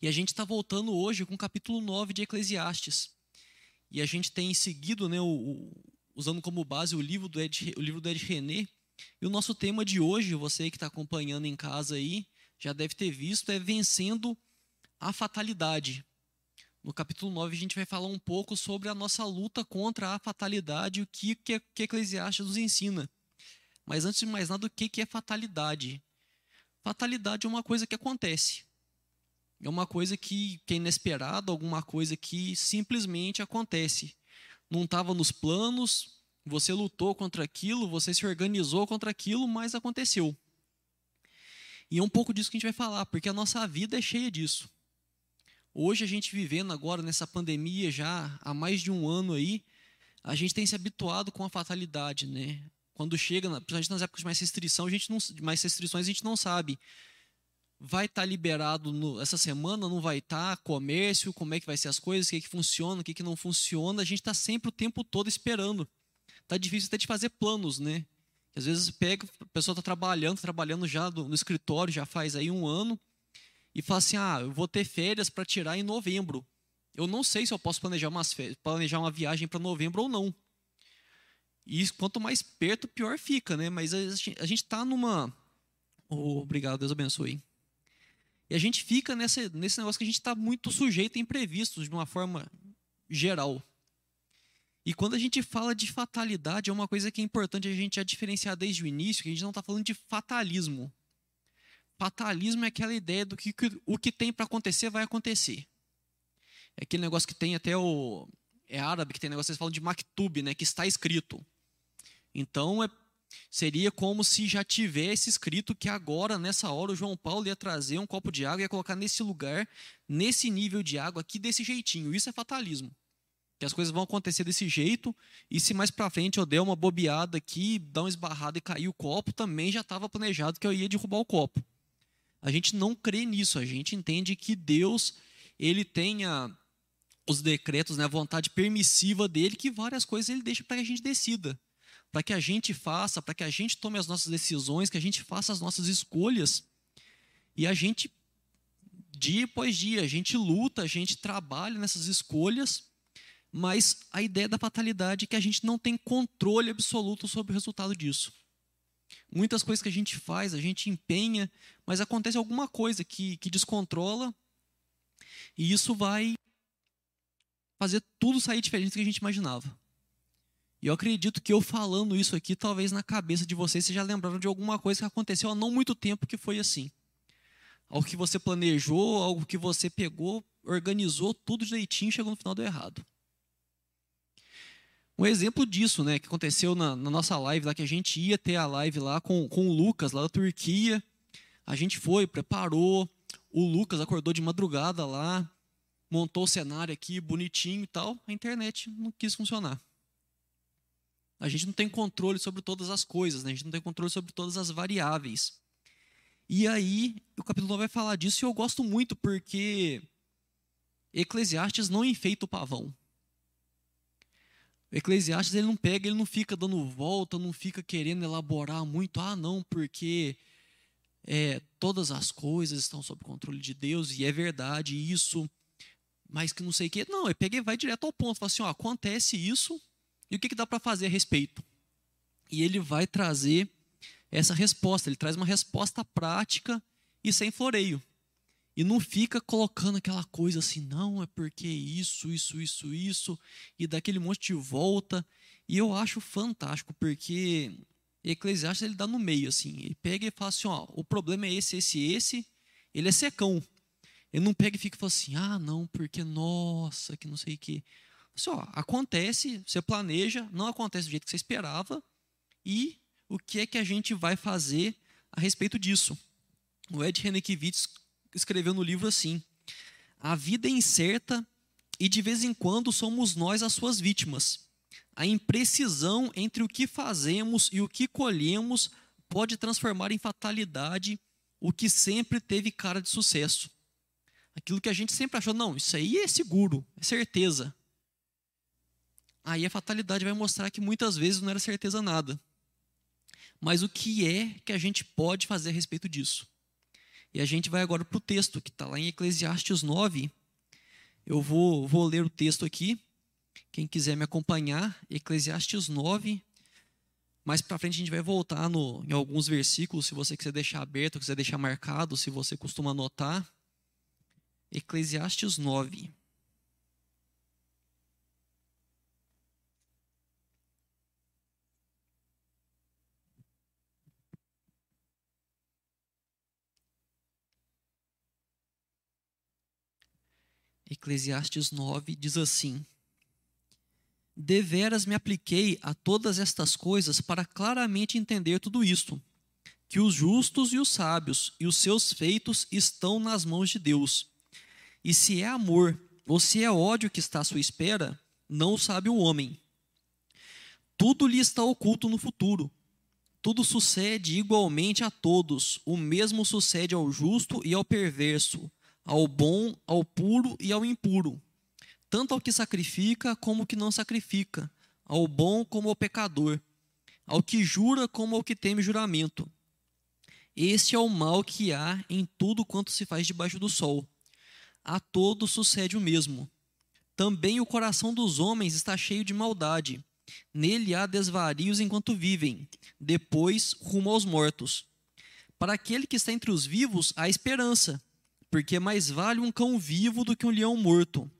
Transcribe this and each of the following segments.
E a gente está voltando hoje com o capítulo 9 de Eclesiastes. E a gente tem seguido, né, o, o, usando como base o livro do Ed, o livro do Ed René. E o nosso tema de hoje, você que está acompanhando em casa aí, já deve ter visto, é vencendo a fatalidade. No capítulo 9, a gente vai falar um pouco sobre a nossa luta contra a fatalidade e o que, que, que Eclesiastes nos ensina. Mas antes de mais nada, o que, que é fatalidade? Fatalidade é uma coisa que acontece. É uma coisa que, que é inesperada, alguma coisa que simplesmente acontece. Não estava nos planos, você lutou contra aquilo, você se organizou contra aquilo, mas aconteceu. E é um pouco disso que a gente vai falar, porque a nossa vida é cheia disso. Hoje a gente vivendo agora nessa pandemia já há mais de um ano aí, a gente tem se habituado com a fatalidade, né? Quando chega, principalmente nas épocas de mais restrição, a gente não, mais restrições a gente não sabe vai estar tá liberado no, essa semana, não vai estar, tá, comércio, como é que vai ser as coisas, o que, é que funciona, o que, é que não funciona. A gente está sempre o tempo todo esperando. Está difícil até de fazer planos, né? Às vezes pega, a pessoa está trabalhando, trabalhando já no, no escritório, já faz aí um ano, e fala assim: ah, eu vou ter férias para tirar em novembro. Eu não sei se eu posso planejar, umas férias, planejar uma viagem para novembro ou não. E quanto mais perto, pior fica, né? Mas a gente está numa. Oh, obrigado, Deus abençoe. E a gente fica nesse, nesse negócio que a gente está muito sujeito a imprevistos de uma forma geral. E quando a gente fala de fatalidade, é uma coisa que é importante a gente já diferenciar desde o início, que a gente não está falando de fatalismo. Fatalismo é aquela ideia do que, que o que tem para acontecer vai acontecer. É aquele negócio que tem até o. É árabe que tem negócio eles falam de maktub, né, que está escrito. Então é Seria como se já tivesse escrito que agora, nessa hora, o João Paulo ia trazer um copo de água e ia colocar nesse lugar, nesse nível de água aqui, desse jeitinho. Isso é fatalismo. Que as coisas vão acontecer desse jeito, e se mais para frente eu der uma bobeada aqui, dar uma esbarrada e cair o copo, também já estava planejado que eu ia derrubar o copo. A gente não crê nisso, a gente entende que Deus, ele tenha os decretos, né, a vontade permissiva dele, que várias coisas ele deixa para que a gente decida para que a gente faça, para que a gente tome as nossas decisões, que a gente faça as nossas escolhas. E a gente, dia após dia, a gente luta, a gente trabalha nessas escolhas, mas a ideia da fatalidade é que a gente não tem controle absoluto sobre o resultado disso. Muitas coisas que a gente faz, a gente empenha, mas acontece alguma coisa que, que descontrola, e isso vai fazer tudo sair diferente do que a gente imaginava. E eu acredito que eu falando isso aqui, talvez na cabeça de vocês, vocês já lembraram de alguma coisa que aconteceu há não muito tempo que foi assim. Algo que você planejou, algo que você pegou, organizou tudo direitinho, chegou no final deu errado. Um exemplo disso, né, que aconteceu na, na, nossa live lá, que a gente ia ter a live lá com, com o Lucas, lá da Turquia. A gente foi, preparou, o Lucas acordou de madrugada lá, montou o cenário aqui bonitinho e tal. A internet não quis funcionar. A gente não tem controle sobre todas as coisas, né? a gente não tem controle sobre todas as variáveis. E aí, o capítulo 9 vai falar disso e eu gosto muito porque Eclesiastes não enfeita o pavão. Eclesiastes ele não pega, ele não fica dando volta, não fica querendo elaborar muito. Ah, não, porque é, todas as coisas estão sob controle de Deus e é verdade isso, mas que não sei o quê. Não, ele pega e vai direto ao ponto. Fala assim: ó, acontece isso, e o que, que dá para fazer a respeito? E ele vai trazer essa resposta, ele traz uma resposta prática e sem floreio. E não fica colocando aquela coisa assim, não, é porque isso, isso, isso, isso, e daquele monte de volta. E eu acho fantástico, porque Eclesiastes ele dá no meio, assim. Ele pega e fala assim: ó, o problema é esse, esse, esse. Ele é secão. Ele não pega e fica falando assim: ah, não, porque nossa, que não sei o quê. Só acontece, você planeja, não acontece do jeito que você esperava, e o que é que a gente vai fazer a respeito disso? O Ed Renekiewicz escreveu no livro assim: A vida é incerta e de vez em quando somos nós as suas vítimas. A imprecisão entre o que fazemos e o que colhemos pode transformar em fatalidade o que sempre teve cara de sucesso. Aquilo que a gente sempre achou, não, isso aí é seguro, é certeza aí a fatalidade vai mostrar que muitas vezes não era certeza nada. Mas o que é que a gente pode fazer a respeito disso? E a gente vai agora para o texto, que está lá em Eclesiastes 9. Eu vou, vou ler o texto aqui. Quem quiser me acompanhar, Eclesiastes 9. Mais para frente a gente vai voltar no, em alguns versículos, se você quiser deixar aberto, quiser deixar marcado, se você costuma anotar. Eclesiastes 9. Eclesiastes 9 diz assim: Deveras me apliquei a todas estas coisas para claramente entender tudo isto, que os justos e os sábios e os seus feitos estão nas mãos de Deus. E se é amor ou se é ódio que está à sua espera, não sabe o homem. Tudo lhe está oculto no futuro. Tudo sucede igualmente a todos, o mesmo sucede ao justo e ao perverso, ao bom, ao puro e ao impuro, tanto ao que sacrifica como ao que não sacrifica, ao bom como ao pecador, ao que jura como ao que teme juramento. Este é o mal que há em tudo quanto se faz debaixo do sol. A todos sucede o mesmo. Também o coração dos homens está cheio de maldade. Nele há desvarios enquanto vivem, depois rumo aos mortos. Para aquele que está entre os vivos, há esperança porque mais vale um cão vivo do que um leão morto.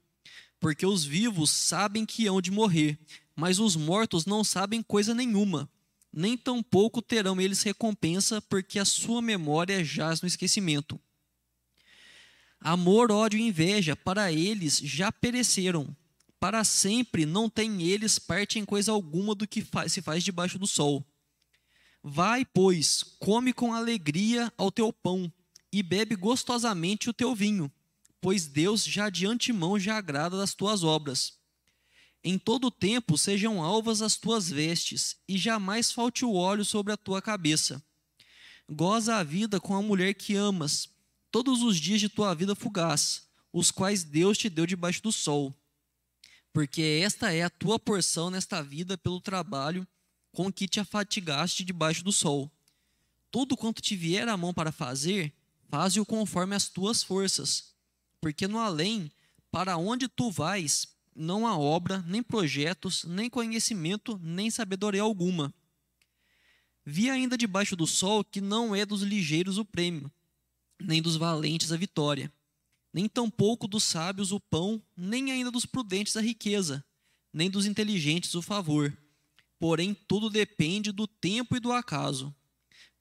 Porque os vivos sabem que hão de morrer, mas os mortos não sabem coisa nenhuma, nem tampouco terão eles recompensa, porque a sua memória jaz no esquecimento. Amor, ódio e inveja, para eles já pereceram. Para sempre não têm eles parte em coisa alguma do que se faz debaixo do sol. Vai, pois, come com alegria ao teu pão e bebe gostosamente o teu vinho, pois Deus já de antemão já agrada das tuas obras. Em todo tempo sejam alvas as tuas vestes, e jamais falte o óleo sobre a tua cabeça. Goza a vida com a mulher que amas, todos os dias de tua vida fugaz, os quais Deus te deu debaixo do sol. Porque esta é a tua porção nesta vida pelo trabalho com que te afatigaste debaixo do sol. Tudo quanto te vier à mão para fazer, faze-o conforme as tuas forças, porque no além, para onde tu vais, não há obra, nem projetos, nem conhecimento, nem sabedoria alguma. Vi ainda debaixo do sol que não é dos ligeiros o prêmio, nem dos valentes a vitória, nem tampouco dos sábios o pão, nem ainda dos prudentes a riqueza, nem dos inteligentes o favor. Porém, tudo depende do tempo e do acaso.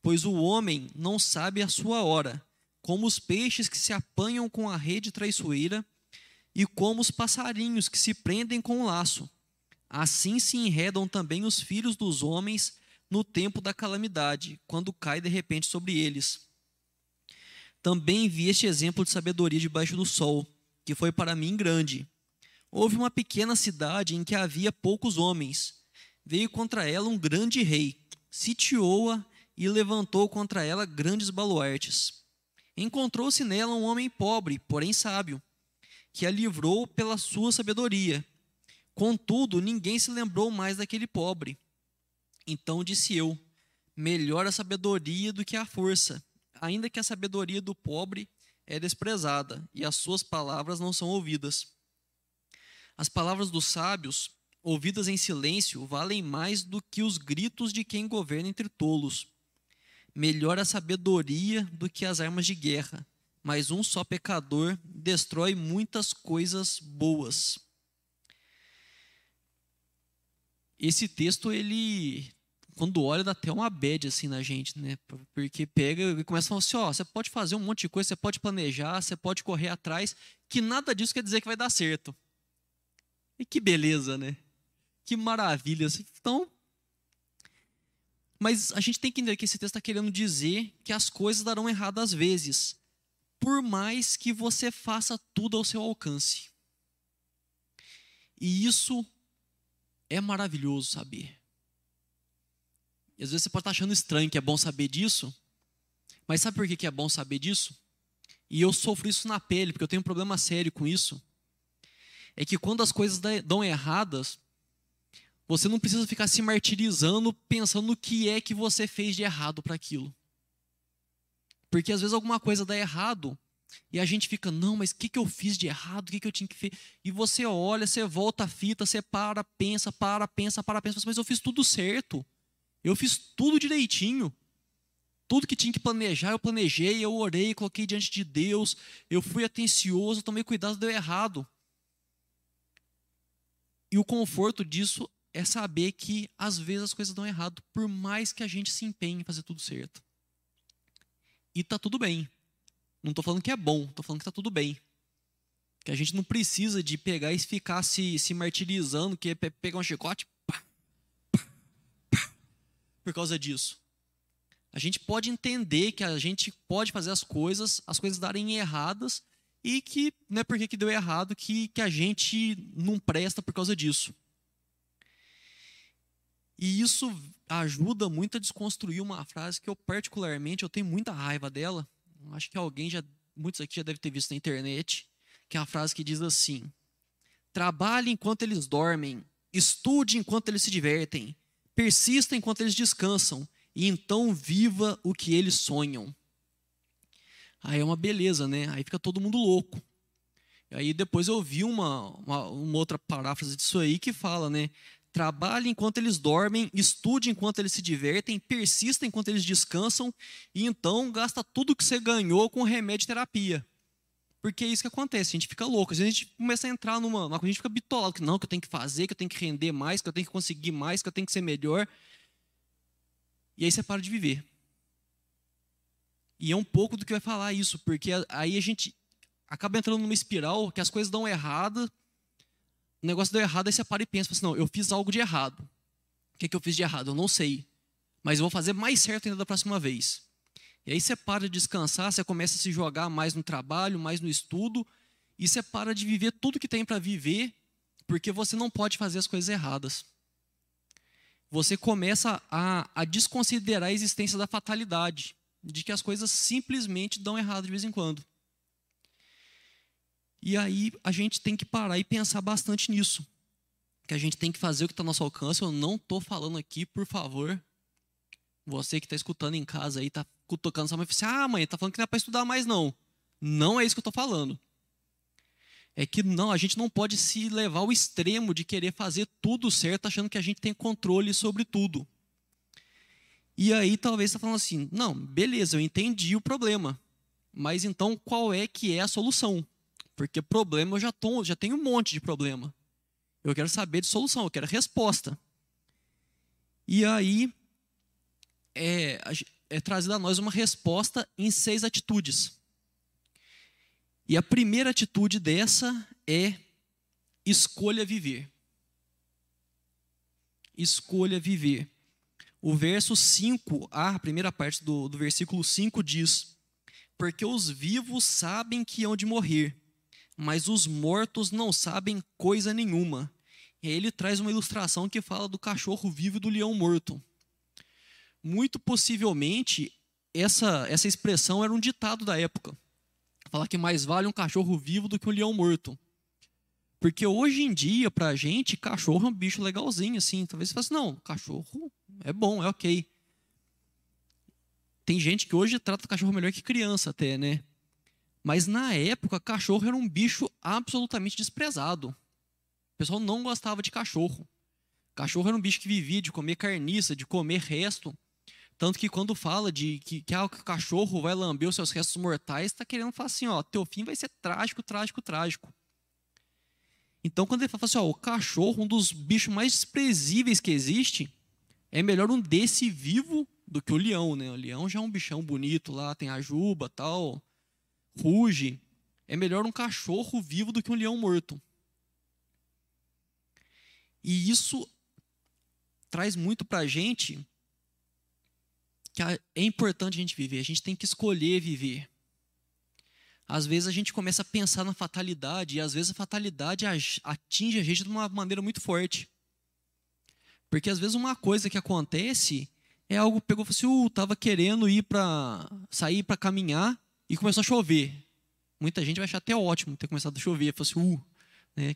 Pois o homem não sabe a sua hora, como os peixes que se apanham com a rede traiçoeira, e como os passarinhos que se prendem com o laço. Assim se enredam também os filhos dos homens no tempo da calamidade, quando cai de repente sobre eles. Também vi este exemplo de sabedoria debaixo do sol, que foi para mim grande. Houve uma pequena cidade em que havia poucos homens. Veio contra ela um grande rei, sitiou-a e levantou contra ela grandes baluartes. Encontrou-se nela um homem pobre, porém sábio, que a livrou pela sua sabedoria. Contudo, ninguém se lembrou mais daquele pobre. Então disse eu: melhor a sabedoria do que a força, ainda que a sabedoria do pobre é desprezada e as suas palavras não são ouvidas. As palavras dos sábios, ouvidas em silêncio, valem mais do que os gritos de quem governa entre tolos. Melhor a sabedoria do que as armas de guerra, mas um só pecador destrói muitas coisas boas. Esse texto, ele, quando olha, dá até uma bad assim na gente, né? Porque pega e começa a falar assim: ó, você pode fazer um monte de coisa, você pode planejar, você pode correr atrás, que nada disso quer dizer que vai dar certo. E que beleza, né? Que maravilha. Então, mas a gente tem que entender que esse texto está querendo dizer que as coisas darão errado às vezes, por mais que você faça tudo ao seu alcance. E isso é maravilhoso saber. E às vezes você pode estar achando estranho que é bom saber disso, mas sabe por que é bom saber disso? E eu sofro isso na pele, porque eu tenho um problema sério com isso. É que quando as coisas dão erradas, você não precisa ficar se martirizando pensando no que é que você fez de errado para aquilo. Porque às vezes alguma coisa dá errado e a gente fica, não, mas o que, que eu fiz de errado? O que, que eu tinha que fazer? E você olha, você volta a fita, você para, pensa, para, pensa, para, pensa, mas eu fiz tudo certo. Eu fiz tudo direitinho. Tudo que tinha que planejar, eu planejei, eu orei, coloquei diante de Deus, eu fui atencioso, tomei cuidado, deu errado. E o conforto disso é saber que às vezes as coisas dão errado, por mais que a gente se empenhe em fazer tudo certo. E tá tudo bem. Não estou falando que é bom, estou falando que está tudo bem. Que a gente não precisa de pegar e ficar se, se martirizando, que é pegar um chicote pá, pá, pá, por causa disso. A gente pode entender que a gente pode fazer as coisas, as coisas darem erradas, e que não é porque que deu errado que, que a gente não presta por causa disso. E isso ajuda muito a desconstruir uma frase que eu particularmente eu tenho muita raiva dela, acho que alguém já, muitos aqui já devem ter visto na internet, que é uma frase que diz assim: Trabalhe enquanto eles dormem, estude enquanto eles se divertem, persista enquanto eles descansam, e então viva o que eles sonham. Aí é uma beleza, né? Aí fica todo mundo louco. E aí depois eu vi uma, uma, uma outra paráfrase disso aí que fala, né? Trabalhe enquanto eles dormem, estude enquanto eles se divertem, persista enquanto eles descansam, e então gasta tudo que você ganhou com remédio e terapia. Porque é isso que acontece, a gente fica louco. Às vezes a gente começa a entrar numa. A gente fica bitolado, que não, que eu tenho que fazer, que eu tenho que render mais, que eu tenho que conseguir mais, que eu tenho que ser melhor. E aí você para de viver. E é um pouco do que vai falar isso, porque aí a gente acaba entrando numa espiral que as coisas dão errado, o negócio deu errado, aí você para e pensa, assim, não, eu fiz algo de errado. O que, é que eu fiz de errado? Eu não sei. Mas eu vou fazer mais certo ainda da próxima vez. E aí você para de descansar, você começa a se jogar mais no trabalho, mais no estudo, e você para de viver tudo que tem para viver, porque você não pode fazer as coisas erradas. Você começa a, a desconsiderar a existência da fatalidade, de que as coisas simplesmente dão errado de vez em quando. E aí a gente tem que parar e pensar bastante nisso. Que a gente tem que fazer o que está ao nosso alcance. Eu não estou falando aqui, por favor. Você que está escutando em casa aí, está cutucando sua mãe e assim, ah, mãe, está falando que não é para estudar mais, não. Não é isso que eu estou falando. É que não, a gente não pode se levar ao extremo de querer fazer tudo certo, achando que a gente tem controle sobre tudo. E aí talvez está falando assim, não, beleza, eu entendi o problema. Mas então qual é que é a solução? Porque problema eu já, tô, já tenho um monte de problema. Eu quero saber de solução, eu quero resposta. E aí é, é trazida a nós uma resposta em seis atitudes. E a primeira atitude dessa é escolha viver. Escolha viver. O verso 5, a primeira parte do, do versículo 5 diz: Porque os vivos sabem que hão de morrer, mas os mortos não sabem coisa nenhuma. E aí ele traz uma ilustração que fala do cachorro vivo e do leão morto. Muito possivelmente, essa, essa expressão era um ditado da época. Falar que mais vale um cachorro vivo do que um leão morto. Porque hoje em dia, pra gente, cachorro é um bicho legalzinho, assim. Talvez você fale assim, não, cachorro é bom, é ok. Tem gente que hoje trata cachorro melhor que criança até, né? Mas na época, cachorro era um bicho absolutamente desprezado. O pessoal não gostava de cachorro. Cachorro era um bicho que vivia de comer carniça, de comer resto. Tanto que quando fala de que, que, ah, o cachorro vai lamber os seus restos mortais, está querendo falar assim, ó, teu fim vai ser trágico, trágico, trágico. Então, quando ele fala assim, ó, o cachorro, um dos bichos mais desprezíveis que existe, é melhor um desse vivo do que o leão, né? O leão já é um bichão bonito lá, tem a juba tal ruge. É melhor um cachorro vivo do que um leão morto. E isso traz muito para a gente que é importante a gente viver, a gente tem que escolher viver. Às vezes a gente começa a pensar na fatalidade, e às vezes a fatalidade atinge a gente de uma maneira muito forte. Porque às vezes uma coisa que acontece é algo pegou e falou assim, uh, tava querendo ir para sair para caminhar, e começou a chover. Muita gente vai achar até ótimo ter começado a chover. Falou assim, uh, né?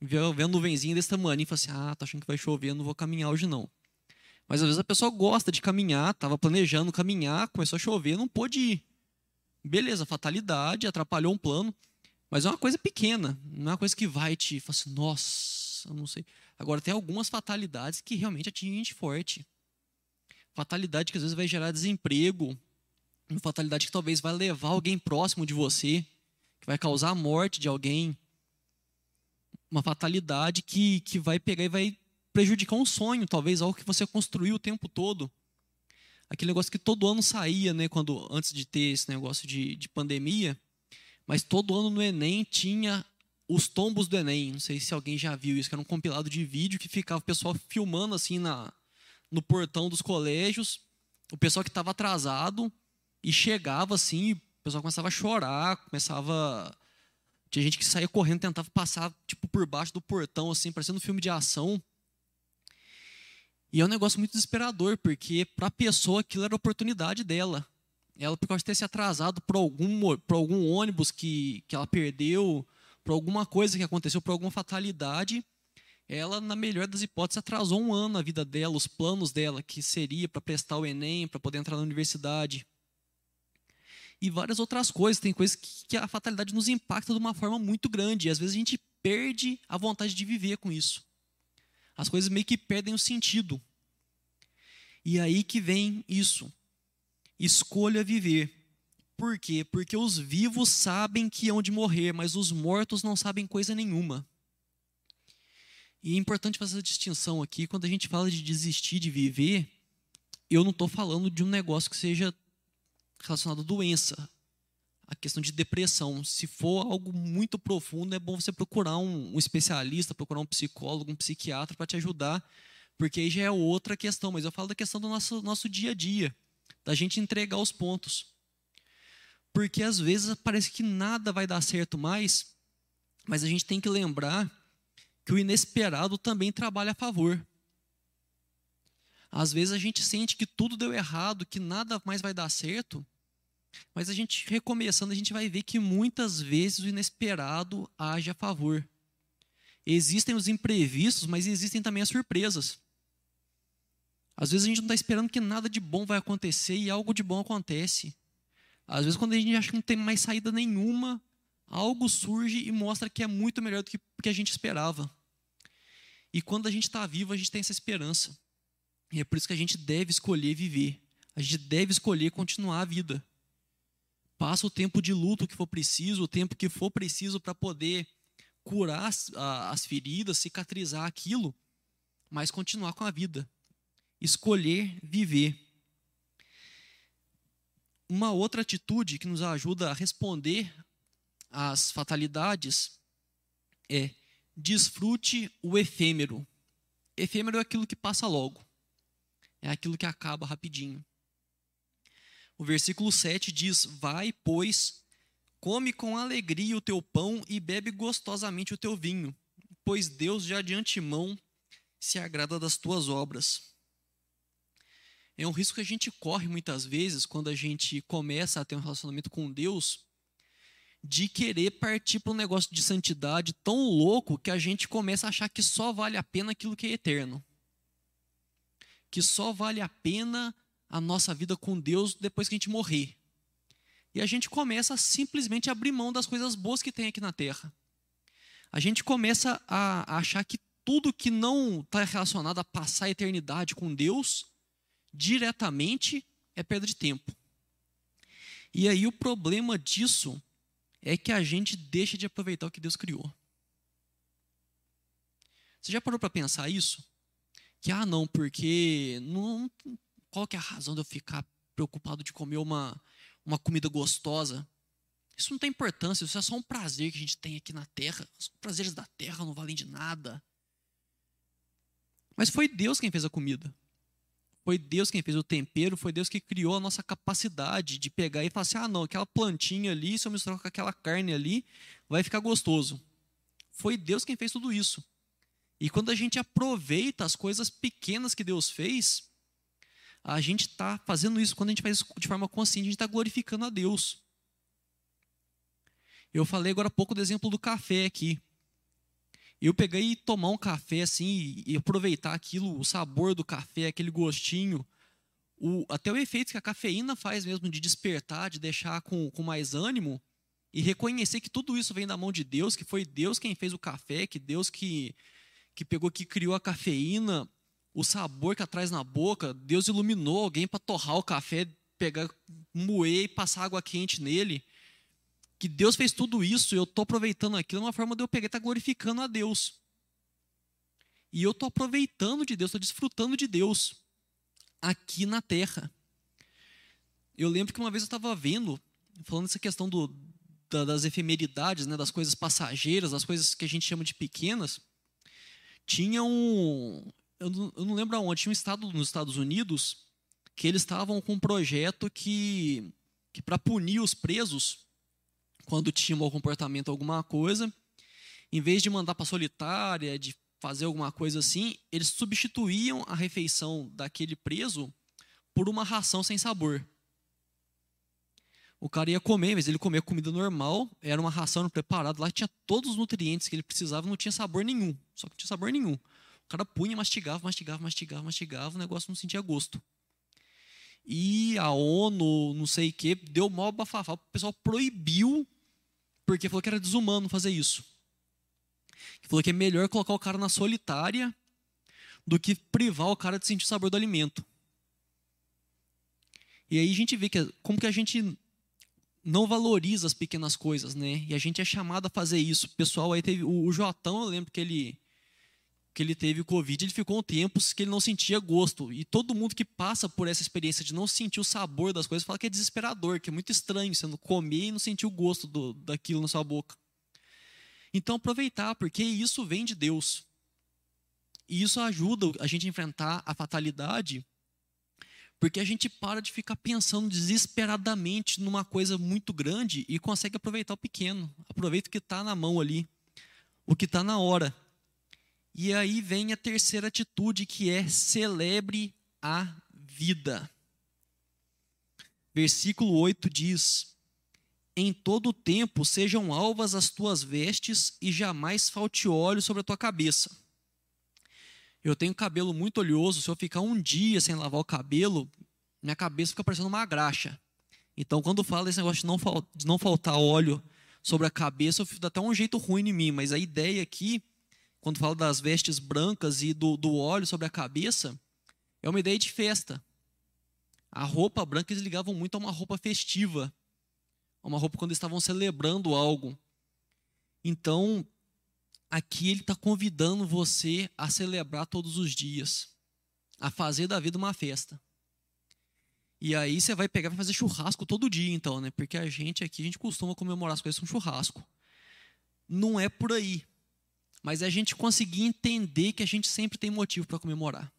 Vendo nuvenzinha desse tamanho, e falou assim, ah, tô achando que vai chover, não vou caminhar hoje não. Mas às vezes a pessoa gosta de caminhar, estava planejando caminhar, começou a chover, não pôde ir. Beleza, fatalidade, atrapalhou um plano, mas é uma coisa pequena, não é uma coisa que vai te falar assim, nossa, eu não sei. Agora, tem algumas fatalidades que realmente atingem gente forte. Fatalidade que às vezes vai gerar desemprego, uma fatalidade que talvez vai levar alguém próximo de você, que vai causar a morte de alguém. Uma fatalidade que, que vai pegar e vai prejudicar um sonho, talvez algo que você construiu o tempo todo. Aquele negócio que todo ano saía, né, quando antes de ter esse negócio de, de pandemia, mas todo ano no Enem tinha os tombos do Enem. Não sei se alguém já viu isso, que era um compilado de vídeo que ficava o pessoal filmando assim na, no portão dos colégios, o pessoal que estava atrasado e chegava assim, o pessoal começava a chorar, começava tinha gente que saía correndo, tentava passar tipo por baixo do portão assim, parecendo um filme de ação. E é um negócio muito desesperador, porque para a pessoa aquilo era a oportunidade dela. Ela, por causa de ter se atrasado por algum, por algum ônibus que, que ela perdeu, por alguma coisa que aconteceu, por alguma fatalidade, ela, na melhor das hipóteses, atrasou um ano a vida dela, os planos dela, que seria para prestar o Enem, para poder entrar na universidade. E várias outras coisas. Tem coisas que, que a fatalidade nos impacta de uma forma muito grande. E às vezes a gente perde a vontade de viver com isso. As coisas meio que perdem o sentido. E aí que vem isso. Escolha viver. Por quê? Porque os vivos sabem que hão de morrer, mas os mortos não sabem coisa nenhuma. E é importante fazer essa distinção aqui, quando a gente fala de desistir de viver, eu não estou falando de um negócio que seja relacionado à doença, a questão de depressão. Se for algo muito profundo, é bom você procurar um, um especialista, procurar um psicólogo, um psiquiatra para te ajudar, porque aí já é outra questão. Mas eu falo da questão do nosso, nosso dia a dia, da gente entregar os pontos. Porque às vezes parece que nada vai dar certo mais, mas a gente tem que lembrar que o inesperado também trabalha a favor. Às vezes a gente sente que tudo deu errado, que nada mais vai dar certo, mas a gente recomeçando, a gente vai ver que muitas vezes o inesperado age a favor. Existem os imprevistos, mas existem também as surpresas. Às vezes a gente não está esperando que nada de bom vai acontecer e algo de bom acontece. Às vezes, quando a gente acha que não tem mais saída nenhuma, algo surge e mostra que é muito melhor do que, que a gente esperava. E quando a gente está vivo, a gente tem essa esperança. E é por isso que a gente deve escolher viver. A gente deve escolher continuar a vida. Passa o tempo de luto que for preciso, o tempo que for preciso para poder curar as, as feridas, cicatrizar aquilo, mas continuar com a vida. Escolher viver. Uma outra atitude que nos ajuda a responder às fatalidades é desfrute o efêmero. Efêmero é aquilo que passa logo, é aquilo que acaba rapidinho. O versículo 7 diz: Vai, pois, come com alegria o teu pão e bebe gostosamente o teu vinho, pois Deus já de antemão se agrada das tuas obras. É um risco que a gente corre muitas vezes quando a gente começa a ter um relacionamento com Deus, de querer partir para um negócio de santidade tão louco que a gente começa a achar que só vale a pena aquilo que é eterno. Que só vale a pena a nossa vida com Deus depois que a gente morrer. E a gente começa a simplesmente abrir mão das coisas boas que tem aqui na terra. A gente começa a achar que tudo que não está relacionado a passar a eternidade com Deus, diretamente, é perda de tempo. E aí o problema disso é que a gente deixa de aproveitar o que Deus criou. Você já parou para pensar isso? Que, ah, não, porque não, qual que é a razão de eu ficar preocupado de comer uma, uma comida gostosa? Isso não tem importância, isso é só um prazer que a gente tem aqui na terra. Os prazeres da terra não valem de nada. Mas foi Deus quem fez a comida. Foi Deus quem fez o tempero, foi Deus que criou a nossa capacidade de pegar e falar assim: ah, não, aquela plantinha ali, se eu misturar com aquela carne ali, vai ficar gostoso. Foi Deus quem fez tudo isso. E quando a gente aproveita as coisas pequenas que Deus fez, a gente está fazendo isso, quando a gente faz isso de forma consciente, a gente está glorificando a Deus. Eu falei agora há pouco do exemplo do café aqui. Eu peguei e tomar um café assim e aproveitar aquilo, o sabor do café, aquele gostinho, o, até o efeito que a cafeína faz mesmo de despertar, de deixar com, com mais ânimo, e reconhecer que tudo isso vem da mão de Deus, que foi Deus quem fez o café, que Deus que, que pegou, que criou a cafeína, o sabor que traz na boca, Deus iluminou alguém para torrar o café, pegar, moer e passar água quente nele. Que Deus fez tudo isso eu estou aproveitando aquilo, é uma forma de eu pegar e estar tá glorificando a Deus. E eu estou aproveitando de Deus, estou desfrutando de Deus aqui na terra. Eu lembro que uma vez eu estava vendo, falando dessa questão do, da, das efemeridades, né, das coisas passageiras, das coisas que a gente chama de pequenas, tinha um. Eu não, eu não lembro aonde, tinha um estado nos Estados Unidos que eles estavam com um projeto que, que para punir os presos, quando tinham mau comportamento, alguma coisa, em vez de mandar para solitária, de fazer alguma coisa assim, eles substituíam a refeição daquele preso por uma ração sem sabor. O cara ia comer, mas ele comia comida normal, era uma ração preparada, lá tinha todos os nutrientes que ele precisava, não tinha sabor nenhum, só que não tinha sabor nenhum. Cara punha, mastigava, mastigava, mastigava, mastigava, o negócio não sentia gosto. E a ONU, não sei o que, deu mó bafafá, o pessoal proibiu, porque falou que era desumano fazer isso. Falou que é melhor colocar o cara na solitária do que privar o cara de sentir o sabor do alimento. E aí a gente vê que como que a gente não valoriza as pequenas coisas, né? E a gente é chamado a fazer isso. O pessoal aí teve o, o Jotão, eu lembro que ele que ele teve o Covid, ele ficou um tempo que ele não sentia gosto. E todo mundo que passa por essa experiência de não sentir o sabor das coisas fala que é desesperador, que é muito estranho você não comer e não sentir o gosto do, daquilo na sua boca. Então aproveitar, porque isso vem de Deus. E isso ajuda a gente a enfrentar a fatalidade porque a gente para de ficar pensando desesperadamente numa coisa muito grande e consegue aproveitar o pequeno. Aproveita o que está na mão ali, o que está na hora. E aí vem a terceira atitude, que é celebre a vida. Versículo 8 diz: Em todo tempo sejam alvas as tuas vestes e jamais falte óleo sobre a tua cabeça. Eu tenho cabelo muito oleoso, se eu ficar um dia sem lavar o cabelo, minha cabeça fica parecendo uma graxa. Então, quando fala esse negócio de não, faltar óleo sobre a cabeça, dá até um jeito ruim em mim. Mas a ideia aqui, quando fala das vestes brancas e do, do óleo sobre a cabeça, é uma ideia de festa. A roupa branca eles ligavam muito a uma roupa festiva, a uma roupa quando estavam celebrando algo. Então, aqui ele está convidando você a celebrar todos os dias, a fazer da vida uma festa. E aí você vai pegar e fazer churrasco todo dia, então, né? Porque a gente aqui, a gente costuma comemorar as coisas com churrasco. Não é por aí. Mas é a gente conseguir entender que a gente sempre tem motivo para comemorar.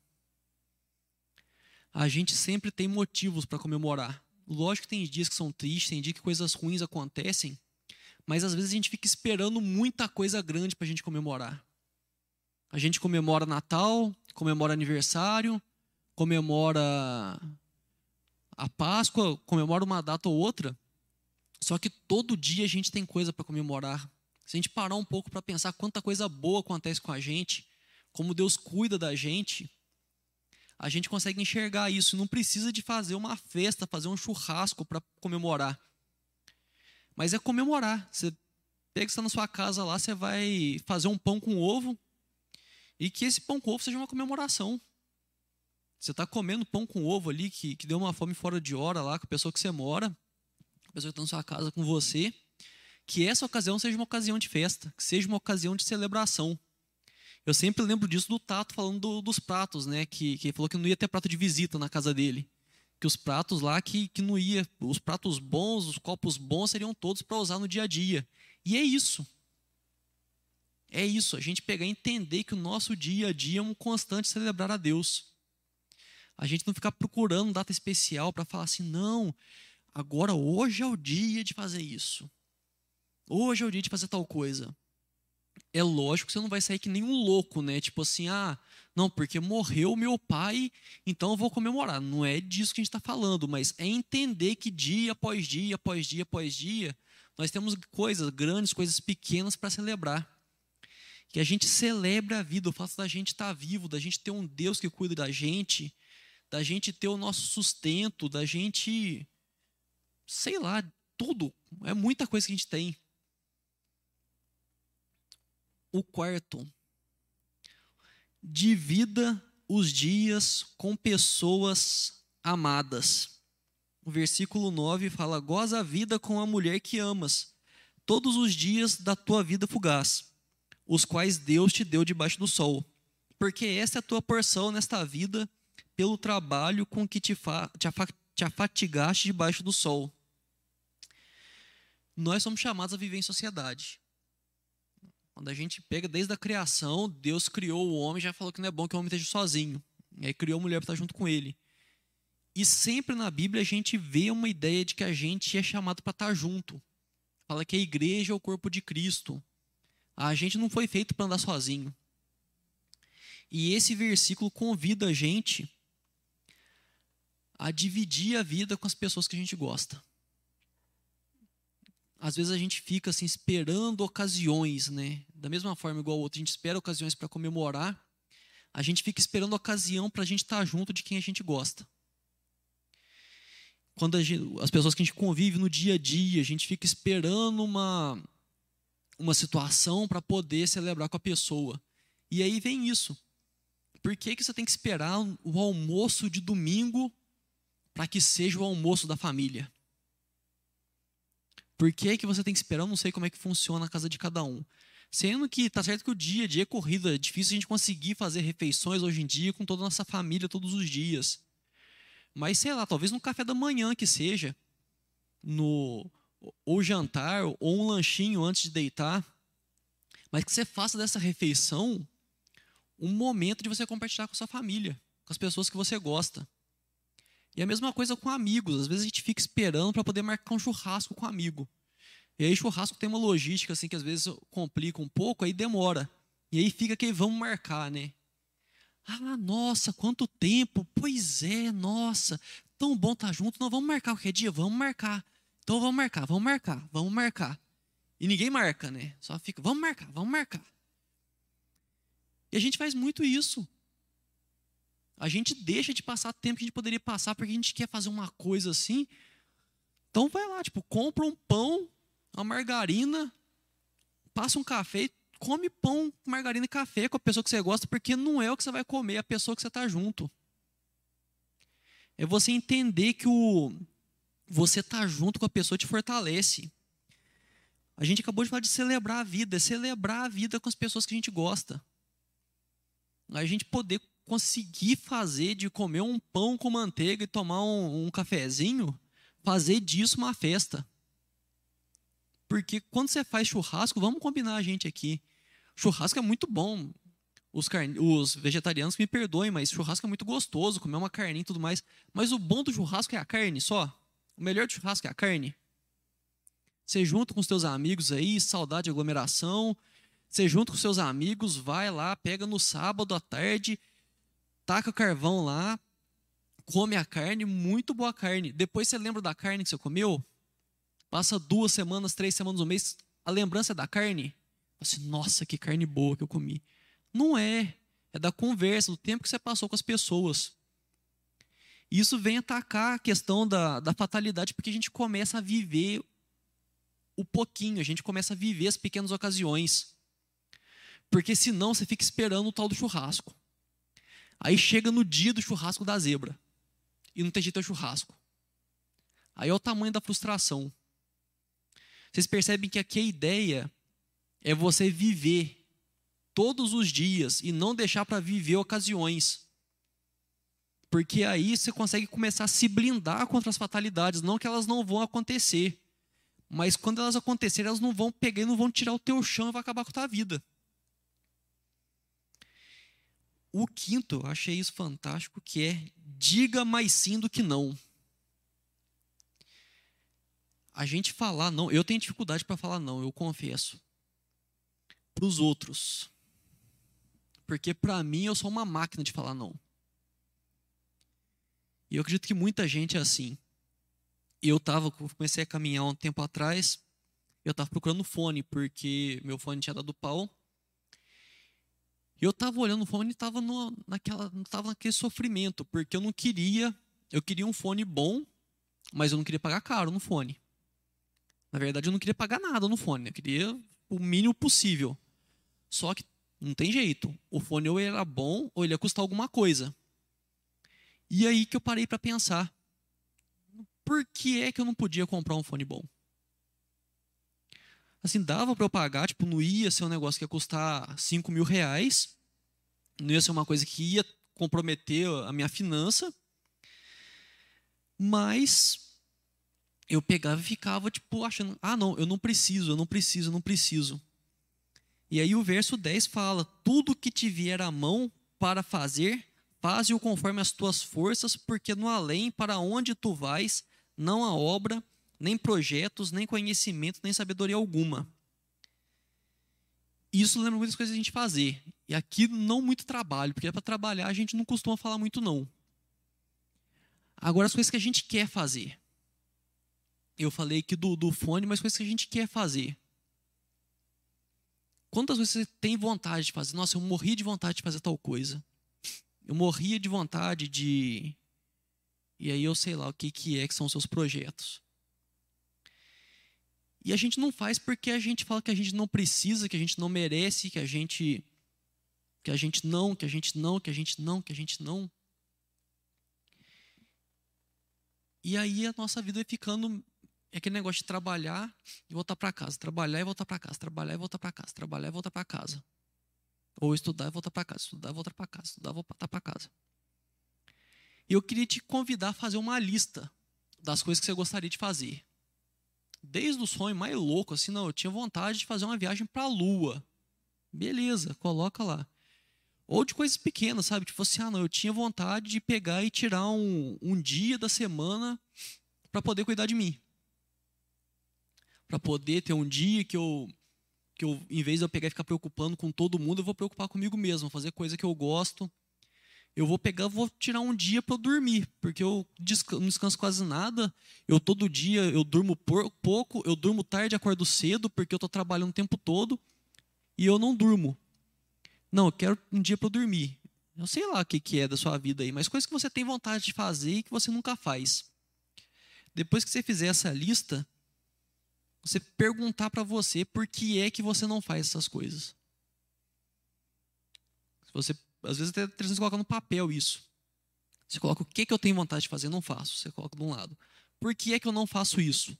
A gente sempre tem motivos para comemorar. Lógico que tem dias que são tristes, tem dias que coisas ruins acontecem, mas às vezes a gente fica esperando muita coisa grande para a gente comemorar. A gente comemora Natal, comemora aniversário, comemora a Páscoa, comemora uma data ou outra. Só que todo dia a gente tem coisa para comemorar. Se a gente parar um pouco para pensar quanta coisa boa acontece com a gente, como Deus cuida da gente, a gente consegue enxergar isso. Não precisa de fazer uma festa, fazer um churrasco para comemorar. Mas é comemorar. Você pega está na sua casa lá, você vai fazer um pão com ovo e que esse pão com ovo seja uma comemoração. Você está comendo pão com ovo ali, que, que deu uma fome fora de hora lá com a pessoa que você mora, a pessoa que está na sua casa com você. Que essa ocasião seja uma ocasião de festa, que seja uma ocasião de celebração. Eu sempre lembro disso do Tato falando do, dos pratos, né? Que, que falou que não ia ter prato de visita na casa dele que os pratos lá que, que não ia, os pratos bons, os copos bons seriam todos para usar no dia a dia. E é isso. É isso, a gente pegar e entender que o nosso dia a dia é um constante celebrar a Deus. A gente não ficar procurando data especial para falar assim, não, agora hoje é o dia de fazer isso. Hoje é o dia de fazer tal coisa. É lógico que você não vai sair que nem um louco, né? Tipo assim, ah, não, porque morreu meu pai, então eu vou comemorar. Não é disso que a gente está falando, mas é entender que dia após dia, após dia, após dia, nós temos coisas grandes, coisas pequenas para celebrar. Que a gente celebre a vida, o fato da gente estar tá vivo, da gente ter um Deus que cuida da gente, da gente ter o nosso sustento, da gente. sei lá, tudo. É muita coisa que a gente tem. O quarto, divida os dias com pessoas amadas. O versículo 9 fala: Goza a vida com a mulher que amas, todos os dias da tua vida fugaz, os quais Deus te deu debaixo do sol. Porque esta é a tua porção nesta vida, pelo trabalho com que te, fa te, afa te afatigaste debaixo do sol. Nós somos chamados a viver em sociedade. Quando a gente pega desde a criação, Deus criou o homem, já falou que não é bom que o homem esteja sozinho. E aí criou a mulher para estar junto com ele. E sempre na Bíblia a gente vê uma ideia de que a gente é chamado para estar junto. Fala que a igreja é o corpo de Cristo. A gente não foi feito para andar sozinho. E esse versículo convida a gente a dividir a vida com as pessoas que a gente gosta. Às vezes a gente fica assim esperando ocasiões, né? Da mesma forma igual o outro, a gente espera ocasiões para comemorar, a gente fica esperando ocasião para a gente estar junto de quem a gente gosta quando gente, as pessoas que a gente convive no dia a dia, a gente fica esperando uma, uma situação para poder celebrar com a pessoa. E aí vem isso. Por que, que você tem que esperar o almoço de domingo para que seja o almoço da família? Por que, que você tem que esperar? Eu não sei como é que funciona a casa de cada um. Sendo que tá certo que o dia a dia é corrido, é difícil a gente conseguir fazer refeições hoje em dia com toda a nossa família todos os dias. Mas sei lá, talvez no café da manhã que seja, no ou jantar ou um lanchinho antes de deitar, mas que você faça dessa refeição um momento de você compartilhar com a sua família, com as pessoas que você gosta. E a mesma coisa com amigos. Às vezes a gente fica esperando para poder marcar um churrasco com um amigo. E aí churrasco tem uma logística assim que às vezes complica um pouco, aí demora. E aí fica que vamos marcar, né? Ah, nossa, quanto tempo! Pois é, nossa, tão bom estar tá junto. Não, vamos marcar qualquer dia? Vamos marcar. Então vamos marcar, vamos marcar, vamos marcar. E ninguém marca, né? Só fica, vamos marcar, vamos marcar. E a gente faz muito isso. A gente deixa de passar tempo que a gente poderia passar porque a gente quer fazer uma coisa assim. Então vai lá, tipo, compra um pão, uma margarina, passa um café e come pão, margarina e café com a pessoa que você gosta, porque não é o que você vai comer, é a pessoa que você está junto. É você entender que o você estar tá junto com a pessoa te fortalece. A gente acabou de falar de celebrar a vida, é celebrar a vida com as pessoas que a gente gosta. A gente poder conseguir fazer de comer um pão com manteiga e tomar um, um cafezinho, fazer disso uma festa. Porque quando você faz churrasco, vamos combinar a gente aqui. Churrasco é muito bom. Os, carne... os vegetarianos me perdoem, mas churrasco é muito gostoso, comer uma carninha e tudo mais. Mas o bom do churrasco é a carne só. O melhor do churrasco é a carne. Você junto com os teus amigos aí, saudade de aglomeração. Você junto com seus amigos, vai lá, pega no sábado à tarde, taca carvão lá, come a carne, muito boa carne. Depois você lembra da carne que você comeu? Passa duas semanas, três semanas, um mês, a lembrança é da carne assim, nossa, que carne boa que eu comi. Não é. É da conversa, do tempo que você passou com as pessoas. Isso vem atacar a questão da, da fatalidade, porque a gente começa a viver o pouquinho, a gente começa a viver as pequenas ocasiões. Porque senão você fica esperando o tal do churrasco. Aí chega no dia do churrasco da zebra. E não tem jeito é churrasco. Aí é o tamanho da frustração. Vocês percebem que aqui a ideia é você viver todos os dias e não deixar para viver ocasiões. Porque aí você consegue começar a se blindar contra as fatalidades, não que elas não vão acontecer, mas quando elas acontecerem, elas não vão pegar e não vão tirar o teu chão e vai acabar com a tua vida. O quinto, achei isso fantástico, que é diga mais sim do que não. A gente falar não, eu tenho dificuldade para falar não, eu confesso para os outros. Porque para mim eu sou uma máquina de falar não. E eu acredito que muita gente é assim. Eu tava, comecei a caminhar um tempo atrás, eu estava procurando fone, porque meu fone tinha dado pau. E eu estava olhando o fone e estava naquela, tava naquele sofrimento, porque eu não queria, eu queria um fone bom, mas eu não queria pagar caro no fone. Na verdade, eu não queria pagar nada no fone, eu queria o mínimo possível. Só que não tem jeito. O fone ou ele era bom ou ele ia custar alguma coisa. E aí que eu parei para pensar: por que é que eu não podia comprar um fone bom? Assim, dava para eu pagar, tipo, não ia ser um negócio que ia custar 5 mil reais, não ia ser uma coisa que ia comprometer a minha finança, mas eu pegava e ficava, tipo, achando, ah, não, eu não preciso, eu não preciso, eu não preciso. E aí o verso 10 fala: Tudo que te vier à mão para fazer, faze-o conforme as tuas forças, porque no além, para onde tu vais, não há obra, nem projetos, nem conhecimento, nem sabedoria alguma. Isso lembra muitas coisas a gente fazer. E aqui não muito trabalho, porque para trabalhar a gente não costuma falar muito não. Agora as coisas que a gente quer fazer. Eu falei aqui do, do fone, mas coisas que a gente quer fazer. Quantas vezes você tem vontade de fazer? Nossa, eu morri de vontade de fazer tal coisa. Eu morria de vontade de. E aí eu sei lá o que, que é que são seus projetos. E a gente não faz porque a gente fala que a gente não precisa, que a gente não merece, que a gente que a gente não, que a gente não, que a gente não, que a gente não. E aí a nossa vida vai ficando é aquele negócio de trabalhar e voltar para casa, trabalhar e voltar para casa, trabalhar e voltar para casa, trabalhar e voltar para casa. Ou estudar e voltar para casa, estudar e voltar para casa, estudar e voltar para casa. E eu queria te convidar a fazer uma lista das coisas que você gostaria de fazer. Desde o sonho mais louco, assim, não, eu tinha vontade de fazer uma viagem para a lua. Beleza, coloca lá. Ou de coisas pequenas, sabe? Tipo assim, ah, não, eu tinha vontade de pegar e tirar um, um dia da semana para poder cuidar de mim para poder ter um dia que eu, que eu, em vez de eu pegar e ficar preocupando com todo mundo, eu vou preocupar comigo mesmo, fazer coisa que eu gosto. Eu vou pegar, vou tirar um dia para dormir, porque eu não descanso quase nada. Eu todo dia eu durmo pouco, eu durmo tarde, acordo cedo, porque eu estou trabalhando o tempo todo e eu não durmo. Não, eu quero um dia para dormir. Eu sei lá o que, que é da sua vida aí, mas coisas que você tem vontade de fazer e que você nunca faz. Depois que você fizer essa lista, você perguntar para você por que é que você não faz essas coisas. Você, às vezes até você coloca no papel isso. Você coloca o que, que eu tenho vontade de fazer, não faço. Você coloca de um lado. Por que é que eu não faço isso?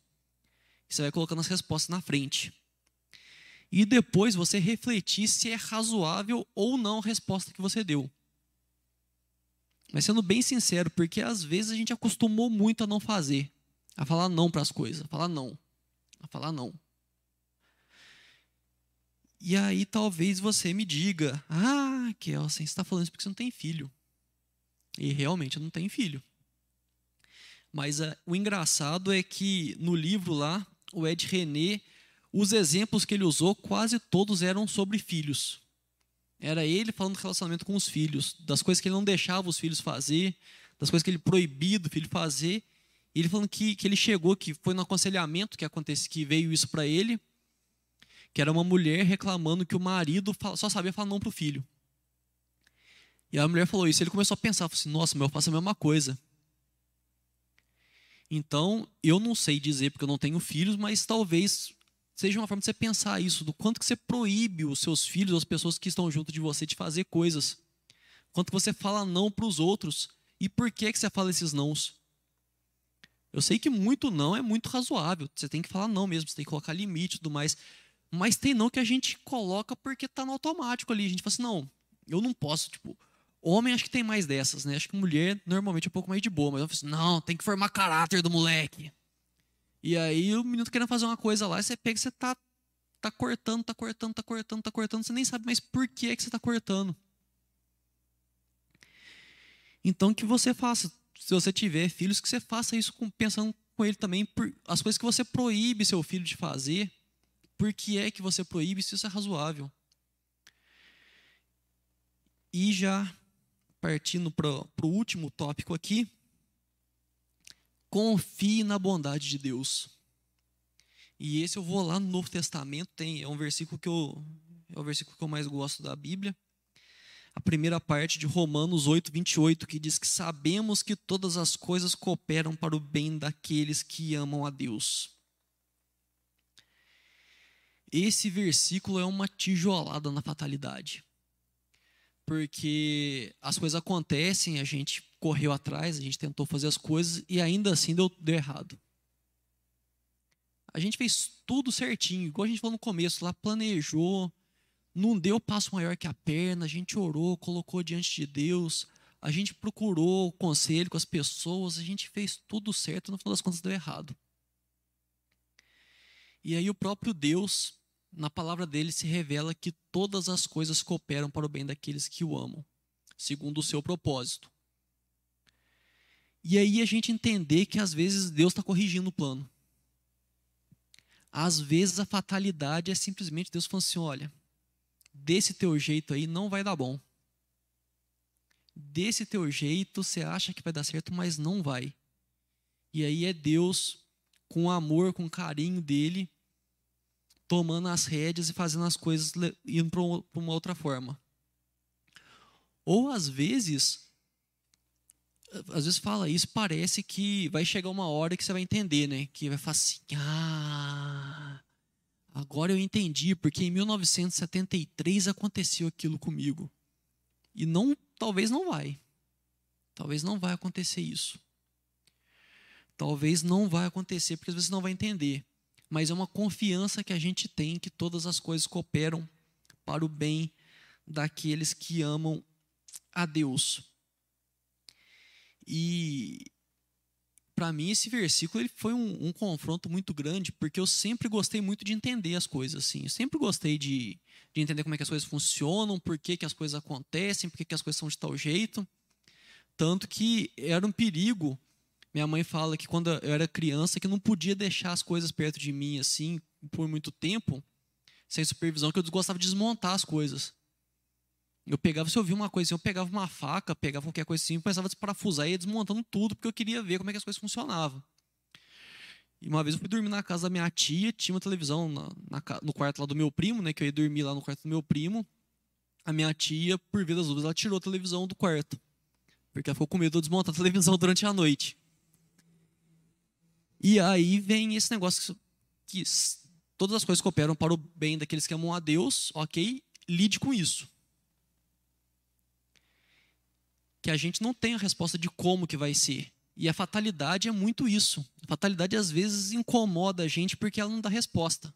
Você vai colocando as respostas na frente. E depois você refletir se é razoável ou não a resposta que você deu. Mas sendo bem sincero, porque às vezes a gente acostumou muito a não fazer, a falar não para as coisas, a falar não a falar não. E aí talvez você me diga: Ah, Kelsen, você está falando isso porque você não tem filho. E realmente eu não tenho filho. Mas uh, o engraçado é que no livro lá, o Ed René, os exemplos que ele usou, quase todos eram sobre filhos. Era ele falando do relacionamento com os filhos, das coisas que ele não deixava os filhos fazer, das coisas que ele proibia do filho fazer, e ele falando que, que ele chegou, que foi no aconselhamento que acontece, que veio isso para ele, que era uma mulher reclamando que o marido só sabia falar não para o filho. E a mulher falou isso. Ele começou a pensar, falou assim, nossa, meu eu faço a mesma coisa. Então, eu não sei dizer porque eu não tenho filhos, mas talvez seja uma forma de você pensar isso, do quanto que você proíbe os seus filhos, as pessoas que estão junto de você, de fazer coisas. Quanto que você fala não para os outros. E por que, que você fala esses nãos? Eu sei que muito não é muito razoável. Você tem que falar não mesmo, você tem que colocar limite e tudo mais. Mas tem não que a gente coloca porque está no automático ali. A gente fala assim, não, eu não posso, tipo, homem acho que tem mais dessas, né? Acho que mulher normalmente é um pouco mais de boa, mas eu falo assim, não, tem que formar caráter do moleque. E aí o menino tá querendo fazer uma coisa lá, você pega e você tá, tá cortando, tá cortando, tá cortando, tá cortando, você nem sabe mais por que é que você tá cortando. Então que você faça, se você tiver filhos, que você faça isso com, pensando com ele também, por, as coisas que você proíbe seu filho de fazer, por que é que você proíbe, se isso é razoável. E já partindo para o último tópico aqui, confie na bondade de Deus. E esse eu vou lá no Novo Testamento, tem, é um versículo que eu é o versículo que eu mais gosto da Bíblia. A primeira parte de Romanos 8, 28, que diz que sabemos que todas as coisas cooperam para o bem daqueles que amam a Deus. Esse versículo é uma tijolada na fatalidade. Porque as coisas acontecem, a gente correu atrás, a gente tentou fazer as coisas e ainda assim deu, deu errado. A gente fez tudo certinho, igual a gente falou no começo, lá planejou, não deu passo maior que a perna, a gente orou, colocou diante de Deus, a gente procurou conselho com as pessoas, a gente fez tudo certo, no final das contas deu errado. E aí o próprio Deus, na palavra dele, se revela que todas as coisas cooperam para o bem daqueles que o amam, segundo o seu propósito. E aí a gente entender que às vezes Deus está corrigindo o plano. Às vezes a fatalidade é simplesmente Deus falando assim: olha, desse teu jeito aí não vai dar bom. Desse teu jeito você acha que vai dar certo, mas não vai. E aí é Deus, com amor, com carinho dele, tomando as rédeas e fazendo as coisas indo para uma outra forma. Ou às vezes, às vezes fala isso, parece que vai chegar uma hora que você vai entender, né? Que vai falar assim, ah, Agora eu entendi porque em 1973 aconteceu aquilo comigo. E não, talvez não vai. Talvez não vai acontecer isso. Talvez não vai acontecer porque às vezes não vai entender. Mas é uma confiança que a gente tem que todas as coisas cooperam para o bem daqueles que amam a Deus. E para mim esse versículo ele foi um, um, confronto muito grande, porque eu sempre gostei muito de entender as coisas, assim. Eu sempre gostei de, de entender como é que as coisas funcionam, por que, que as coisas acontecem, por que, que as coisas são de tal jeito. Tanto que era um perigo. Minha mãe fala que quando eu era criança, que não podia deixar as coisas perto de mim, assim, por muito tempo, sem supervisão, que eu gostava de desmontar as coisas. Eu pegava, se eu via uma coisa assim, eu pegava uma faca, pegava qualquer coisa assim, começava a desparafusar e ia desmontando tudo, porque eu queria ver como é que as coisas funcionavam. E uma vez eu fui dormir na casa da minha tia, tinha uma televisão na, na, no quarto lá do meu primo, né? Que eu ia dormir lá no quarto do meu primo. A minha tia, por via das dúvidas, ela tirou a televisão do quarto. Porque ela ficou com medo de desmontar a televisão durante a noite. E aí vem esse negócio que, que todas as coisas cooperam para o bem daqueles que amam a Deus, ok? Lide com isso que a gente não tem a resposta de como que vai ser. E a fatalidade é muito isso. A fatalidade às vezes incomoda a gente porque ela não dá resposta.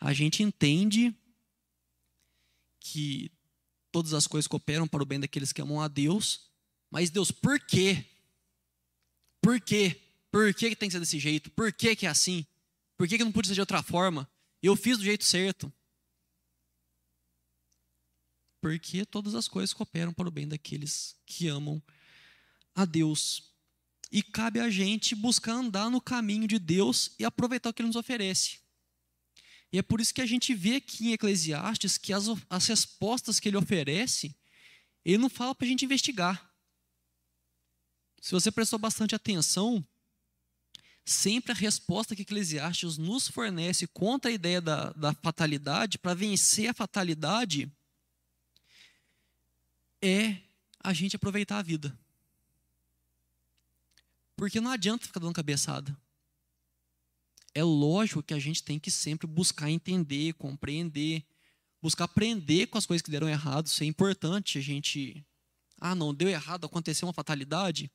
A gente entende que todas as coisas cooperam para o bem daqueles que amam a Deus, mas Deus, por quê? Por quê? Por que, tem que ser desse jeito? Por que, que é assim? Por que, que não podia ser de outra forma? Eu fiz do jeito certo. Porque todas as coisas cooperam para o bem daqueles que amam a Deus. E cabe a gente buscar andar no caminho de Deus e aproveitar o que Ele nos oferece. E é por isso que a gente vê aqui em Eclesiastes que as, as respostas que ele oferece, ele não fala para a gente investigar. Se você prestou bastante atenção, sempre a resposta que Eclesiastes nos fornece contra a ideia da, da fatalidade, para vencer a fatalidade, é a gente aproveitar a vida. Porque não adianta ficar dando cabeçada. É lógico que a gente tem que sempre buscar entender, compreender, buscar aprender com as coisas que deram errado. Isso é importante. A gente. Ah, não, deu errado, aconteceu uma fatalidade.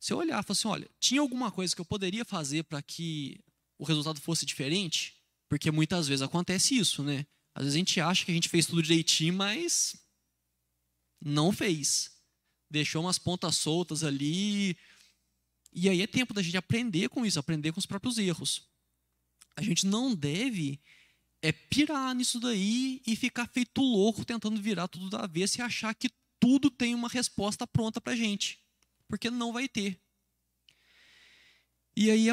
Se eu olhar e falar assim: olha, tinha alguma coisa que eu poderia fazer para que o resultado fosse diferente? Porque muitas vezes acontece isso, né? Às vezes a gente acha que a gente fez tudo direitinho, mas não fez. Deixou umas pontas soltas ali. E aí é tempo da gente aprender com isso, aprender com os próprios erros. A gente não deve é pirar nisso daí e ficar feito louco tentando virar tudo da vez e achar que tudo tem uma resposta pronta para gente. Porque não vai ter. E aí,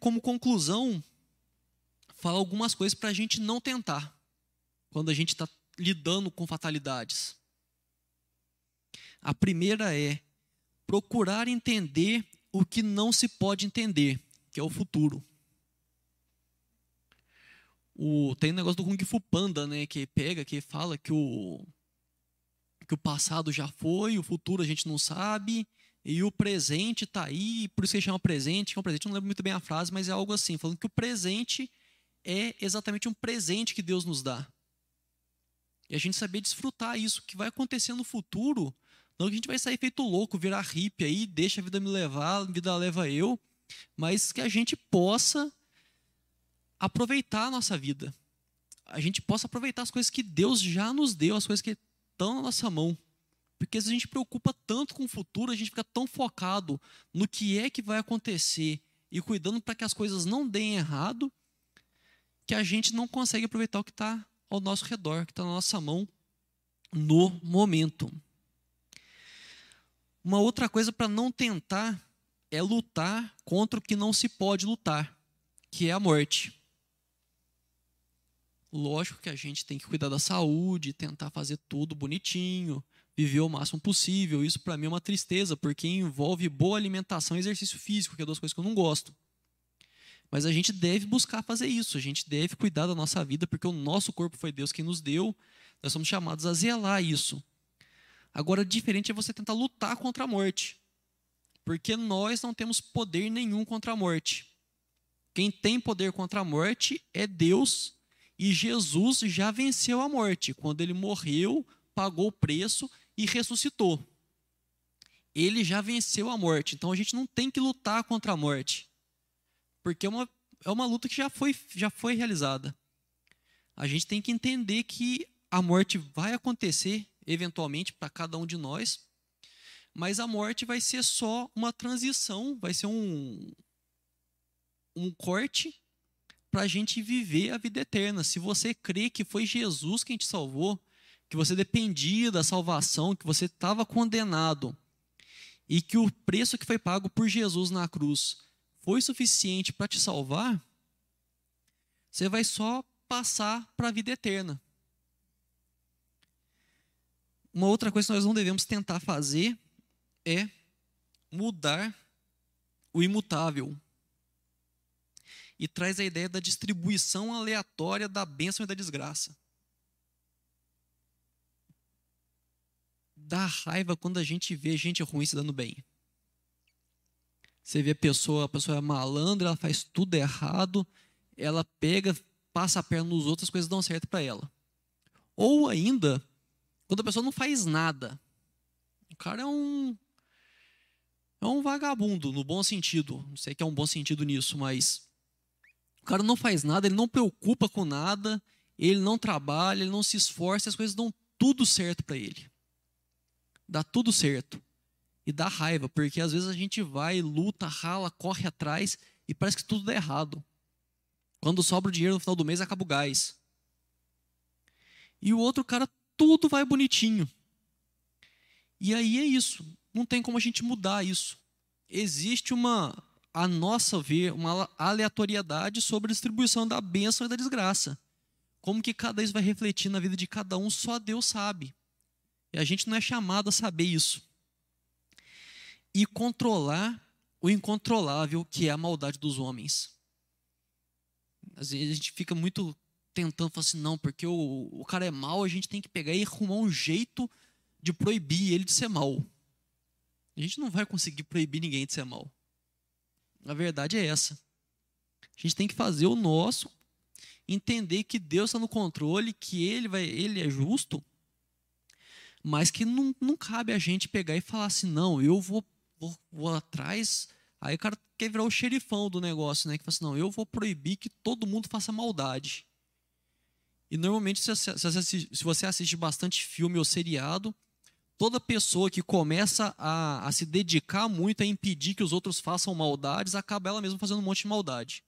como conclusão, fala algumas coisas para a gente não tentar quando a gente está lidando com fatalidades. A primeira é procurar entender o que não se pode entender, que é o futuro. O, tem um negócio do Kung Fu Panda, né, que pega, que fala que o, porque o passado já foi, o futuro a gente não sabe, e o presente está aí, por isso que ele chama presente, que é um presente, não lembro muito bem a frase, mas é algo assim, falando que o presente é exatamente um presente que Deus nos dá. E a gente saber desfrutar isso, que vai acontecer no futuro, não que a gente vai sair feito louco, virar hippie aí, deixa a vida me levar, a vida leva eu, mas que a gente possa aproveitar a nossa vida. A gente possa aproveitar as coisas que Deus já nos deu, as coisas que estão na nossa mão. Porque se a gente preocupa tanto com o futuro, a gente fica tão focado no que é que vai acontecer e cuidando para que as coisas não deem errado, que a gente não consegue aproveitar o que está ao nosso redor, que está na nossa mão no momento. Uma outra coisa para não tentar é lutar contra o que não se pode lutar, que é a morte. Lógico que a gente tem que cuidar da saúde, tentar fazer tudo bonitinho, viver o máximo possível. Isso para mim é uma tristeza, porque envolve boa alimentação e exercício físico, que é duas coisas que eu não gosto. Mas a gente deve buscar fazer isso, a gente deve cuidar da nossa vida, porque o nosso corpo foi Deus quem nos deu, nós somos chamados a zelar isso. Agora, diferente é você tentar lutar contra a morte, porque nós não temos poder nenhum contra a morte. Quem tem poder contra a morte é Deus, e Jesus já venceu a morte quando ele morreu, pagou o preço e ressuscitou. Ele já venceu a morte, então a gente não tem que lutar contra a morte, porque é uma, é uma luta que já foi, já foi realizada. A gente tem que entender que a morte vai acontecer eventualmente para cada um de nós, mas a morte vai ser só uma transição, vai ser um, um corte para a gente viver a vida eterna. Se você crê que foi Jesus quem te salvou, que você dependia da salvação, que você estava condenado e que o preço que foi pago por Jesus na cruz foi suficiente para te salvar, você vai só passar para a vida eterna. Uma outra coisa que nós não devemos tentar fazer é mudar o imutável. E traz a ideia da distribuição aleatória da bênção e da desgraça. dá raiva quando a gente vê gente ruim se dando bem. Você vê a pessoa, a pessoa é malandra, ela faz tudo errado, ela pega, passa a perna nos outros, as coisas dão certo para ela. Ou ainda, quando a pessoa não faz nada. O cara é um é um vagabundo no bom sentido. Não sei que é um bom sentido nisso, mas o cara não faz nada, ele não preocupa com nada, ele não trabalha, ele não se esforça, as coisas dão tudo certo para ele dá tudo certo. E dá raiva, porque às vezes a gente vai, luta, rala, corre atrás e parece que tudo dá errado. Quando sobra o dinheiro no final do mês, acaba o gás. E o outro cara, tudo vai bonitinho. E aí é isso. Não tem como a gente mudar isso. Existe uma, a nossa ver, uma aleatoriedade sobre a distribuição da bênção e da desgraça. Como que cada isso vai refletir na vida de cada um, só Deus sabe. E a gente não é chamado a saber isso. E controlar o incontrolável, que é a maldade dos homens. Às vezes a gente fica muito tentando falar assim, não, porque o, o cara é mau, a gente tem que pegar e arrumar um jeito de proibir ele de ser mau. A gente não vai conseguir proibir ninguém de ser mau. A verdade é essa. A gente tem que fazer o nosso, entender que Deus está no controle, que Ele vai, Ele é justo mas que não, não cabe a gente pegar e falar assim, não, eu vou, vou, vou atrás. Aí o cara quer virar o xerifão do negócio, né? Que fala assim, não, eu vou proibir que todo mundo faça maldade. E normalmente, se você, assiste, bastante filme ou seriado, toda pessoa que começa a, a, se dedicar muito a impedir que os outros façam maldades, acaba ela mesma fazendo um monte de maldade.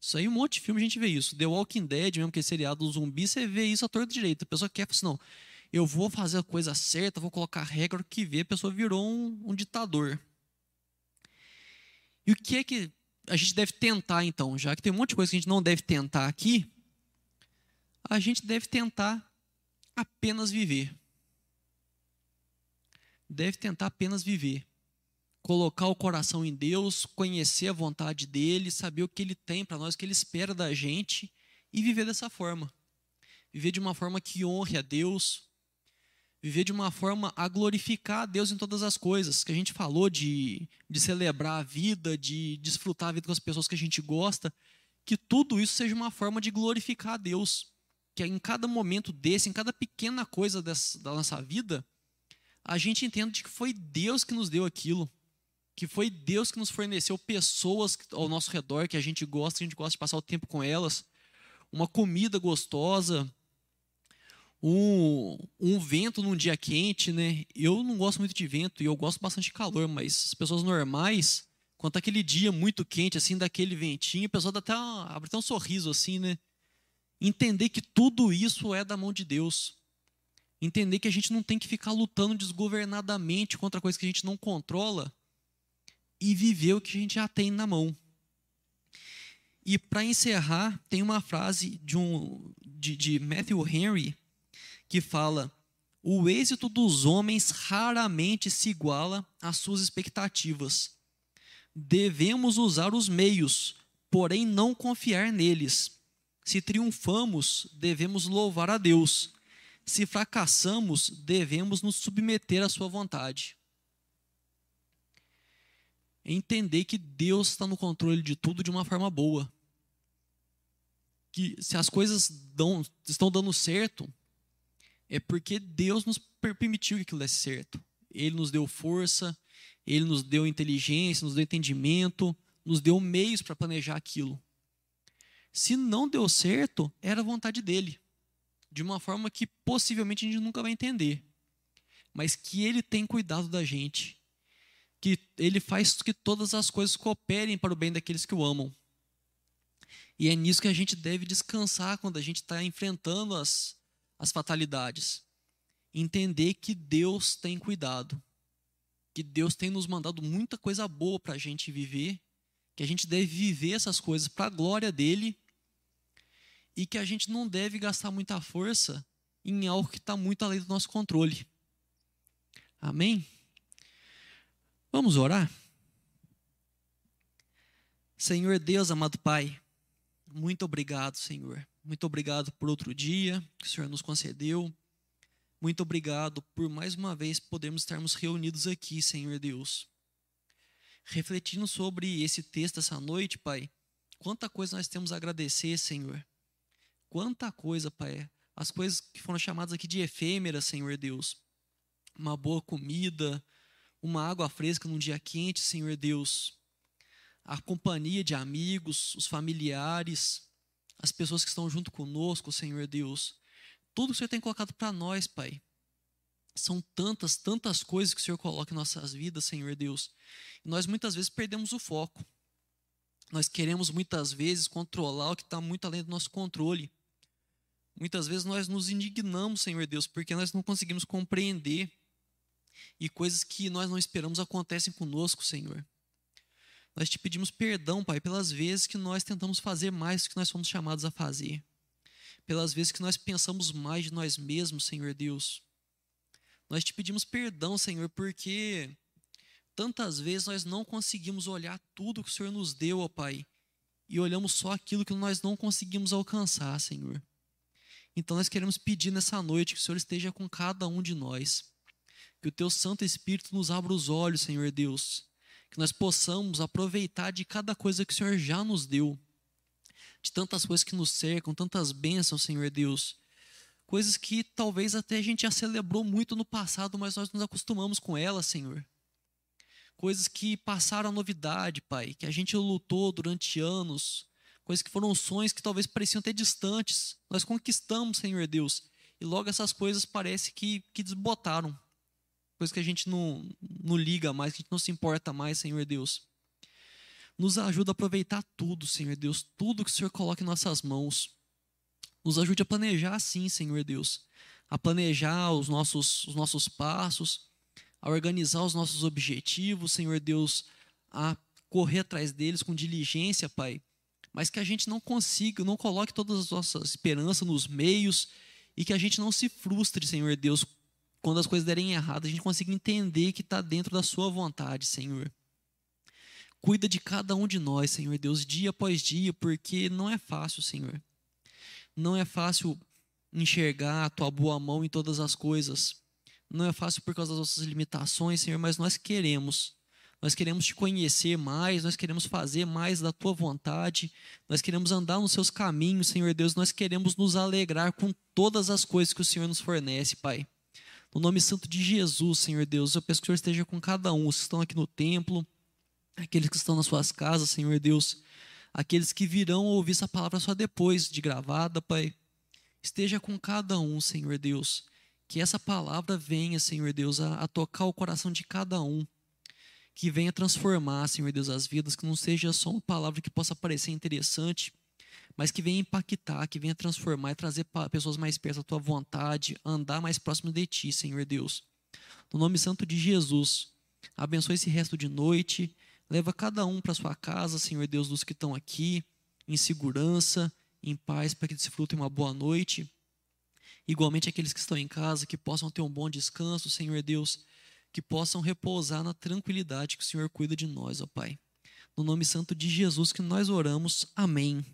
Isso aí, um monte de filme a gente vê isso. The Walking Dead, mesmo que é seriado do zumbi, você vê isso a torta direita. A pessoa quer, assim, não, eu vou fazer a coisa certa, vou colocar regra, que vê, a pessoa virou um, um ditador. E o que é que a gente deve tentar, então? Já que tem um monte de coisa que a gente não deve tentar aqui, a gente deve tentar apenas viver. Deve tentar apenas viver. Colocar o coração em Deus, conhecer a vontade dele, saber o que ele tem para nós, o que ele espera da gente e viver dessa forma. Viver de uma forma que honre a Deus, viver de uma forma a glorificar a Deus em todas as coisas. Que a gente falou de, de celebrar a vida, de desfrutar a vida com as pessoas que a gente gosta. Que tudo isso seja uma forma de glorificar a Deus. Que em cada momento desse, em cada pequena coisa dessa, da nossa vida, a gente entenda que foi Deus que nos deu aquilo. Que foi Deus que nos forneceu pessoas ao nosso redor que a gente gosta, a gente gosta de passar o tempo com elas. Uma comida gostosa, um, um vento num dia quente, né? Eu não gosto muito de vento e eu gosto bastante de calor, mas as pessoas normais, quando tá aquele dia muito quente, assim, daquele ventinho, a pessoa dá até abre até um sorriso, assim, né? Entender que tudo isso é da mão de Deus. Entender que a gente não tem que ficar lutando desgovernadamente contra coisas que a gente não controla e viver o que a gente já tem na mão. E para encerrar, tem uma frase de, um, de, de Matthew Henry que fala: o êxito dos homens raramente se iguala às suas expectativas. Devemos usar os meios, porém não confiar neles. Se triunfamos, devemos louvar a Deus. Se fracassamos, devemos nos submeter à Sua vontade. Entender que Deus está no controle de tudo de uma forma boa. Que se as coisas dão, estão dando certo, é porque Deus nos permitiu que aquilo desse certo. Ele nos deu força, ele nos deu inteligência, nos deu entendimento, nos deu meios para planejar aquilo. Se não deu certo, era vontade dele, de uma forma que possivelmente a gente nunca vai entender, mas que ele tem cuidado da gente, que ele faz que todas as coisas cooperem para o bem daqueles que o amam. E é nisso que a gente deve descansar quando a gente está enfrentando as, as fatalidades. Entender que Deus tem cuidado, que Deus tem nos mandado muita coisa boa para a gente viver, que a gente deve viver essas coisas para a glória dele e que a gente não deve gastar muita força em algo que está muito além do nosso controle. Amém? Vamos orar? Senhor Deus, amado Pai, muito obrigado, Senhor, muito obrigado por outro dia que o Senhor nos concedeu. Muito obrigado por mais uma vez podermos estarmos reunidos aqui, Senhor Deus. Refletindo sobre esse texto essa noite, Pai, quanta coisa nós temos a agradecer, Senhor. Quanta coisa, Pai. As coisas que foram chamadas aqui de efêmeras, Senhor Deus. Uma boa comida, uma água fresca num dia quente, Senhor Deus. A companhia de amigos, os familiares, as pessoas que estão junto conosco, Senhor Deus. Tudo que o Senhor tem colocado para nós, Pai. São tantas, tantas coisas que o Senhor coloca em nossas vidas, Senhor Deus. E nós muitas vezes perdemos o foco. Nós queremos muitas vezes controlar o que está muito além do nosso controle. Muitas vezes nós nos indignamos, Senhor Deus, porque nós não conseguimos compreender e coisas que nós não esperamos acontecem conosco, Senhor. Nós te pedimos perdão, Pai, pelas vezes que nós tentamos fazer mais do que nós fomos chamados a fazer. Pelas vezes que nós pensamos mais de nós mesmos, Senhor Deus. Nós te pedimos perdão, Senhor, porque tantas vezes nós não conseguimos olhar tudo que o Senhor nos deu, ó Pai, e olhamos só aquilo que nós não conseguimos alcançar, Senhor. Então nós queremos pedir nessa noite que o Senhor esteja com cada um de nós. Que o teu Santo Espírito nos abra os olhos, Senhor Deus que nós possamos aproveitar de cada coisa que o Senhor já nos deu, de tantas coisas que nos cercam, tantas bênçãos, Senhor Deus, coisas que talvez até a gente já celebrou muito no passado, mas nós nos acostumamos com elas, Senhor. Coisas que passaram a novidade, Pai, que a gente lutou durante anos, coisas que foram sonhos que talvez pareciam até distantes, nós conquistamos, Senhor Deus, e logo essas coisas parece que, que desbotaram coisa que a gente não, não liga mais, que a gente não se importa mais, Senhor Deus. Nos ajuda a aproveitar tudo, Senhor Deus, tudo que o Senhor coloca em nossas mãos. Nos ajude a planejar assim, Senhor Deus, a planejar os nossos, os nossos passos, a organizar os nossos objetivos, Senhor Deus, a correr atrás deles com diligência, Pai. Mas que a gente não consiga, não coloque todas as nossas esperanças nos meios e que a gente não se frustre, Senhor Deus, quando as coisas derem errado, a gente consiga entender que está dentro da Sua vontade, Senhor. Cuida de cada um de nós, Senhor Deus, dia após dia, porque não é fácil, Senhor. Não é fácil enxergar a Tua boa mão em todas as coisas. Não é fácil por causa das nossas limitações, Senhor, mas nós queremos. Nós queremos te conhecer mais, nós queremos fazer mais da tua vontade, nós queremos andar nos seus caminhos, Senhor Deus, nós queremos nos alegrar com todas as coisas que o Senhor nos fornece, Pai. No nome santo de Jesus, Senhor Deus, eu peço que o Senhor esteja com cada um, os que estão aqui no templo, aqueles que estão nas suas casas, Senhor Deus, aqueles que virão ouvir essa palavra só depois de gravada, Pai. Esteja com cada um, Senhor Deus. Que essa palavra venha, Senhor Deus, a, a tocar o coração de cada um que venha transformar, Senhor Deus, as vidas, que não seja só uma palavra que possa parecer interessante, mas que venha impactar, que venha transformar e trazer pessoas mais perto da tua vontade, andar mais próximo de ti, Senhor Deus. No nome santo de Jesus, abençoe esse resto de noite, leva cada um para sua casa, Senhor Deus, dos que estão aqui, em segurança, em paz, para que desfrutem uma boa noite. Igualmente aqueles que estão em casa, que possam ter um bom descanso, Senhor Deus que possam repousar na tranquilidade que o Senhor cuida de nós, ó Pai. No nome santo de Jesus que nós oramos. Amém.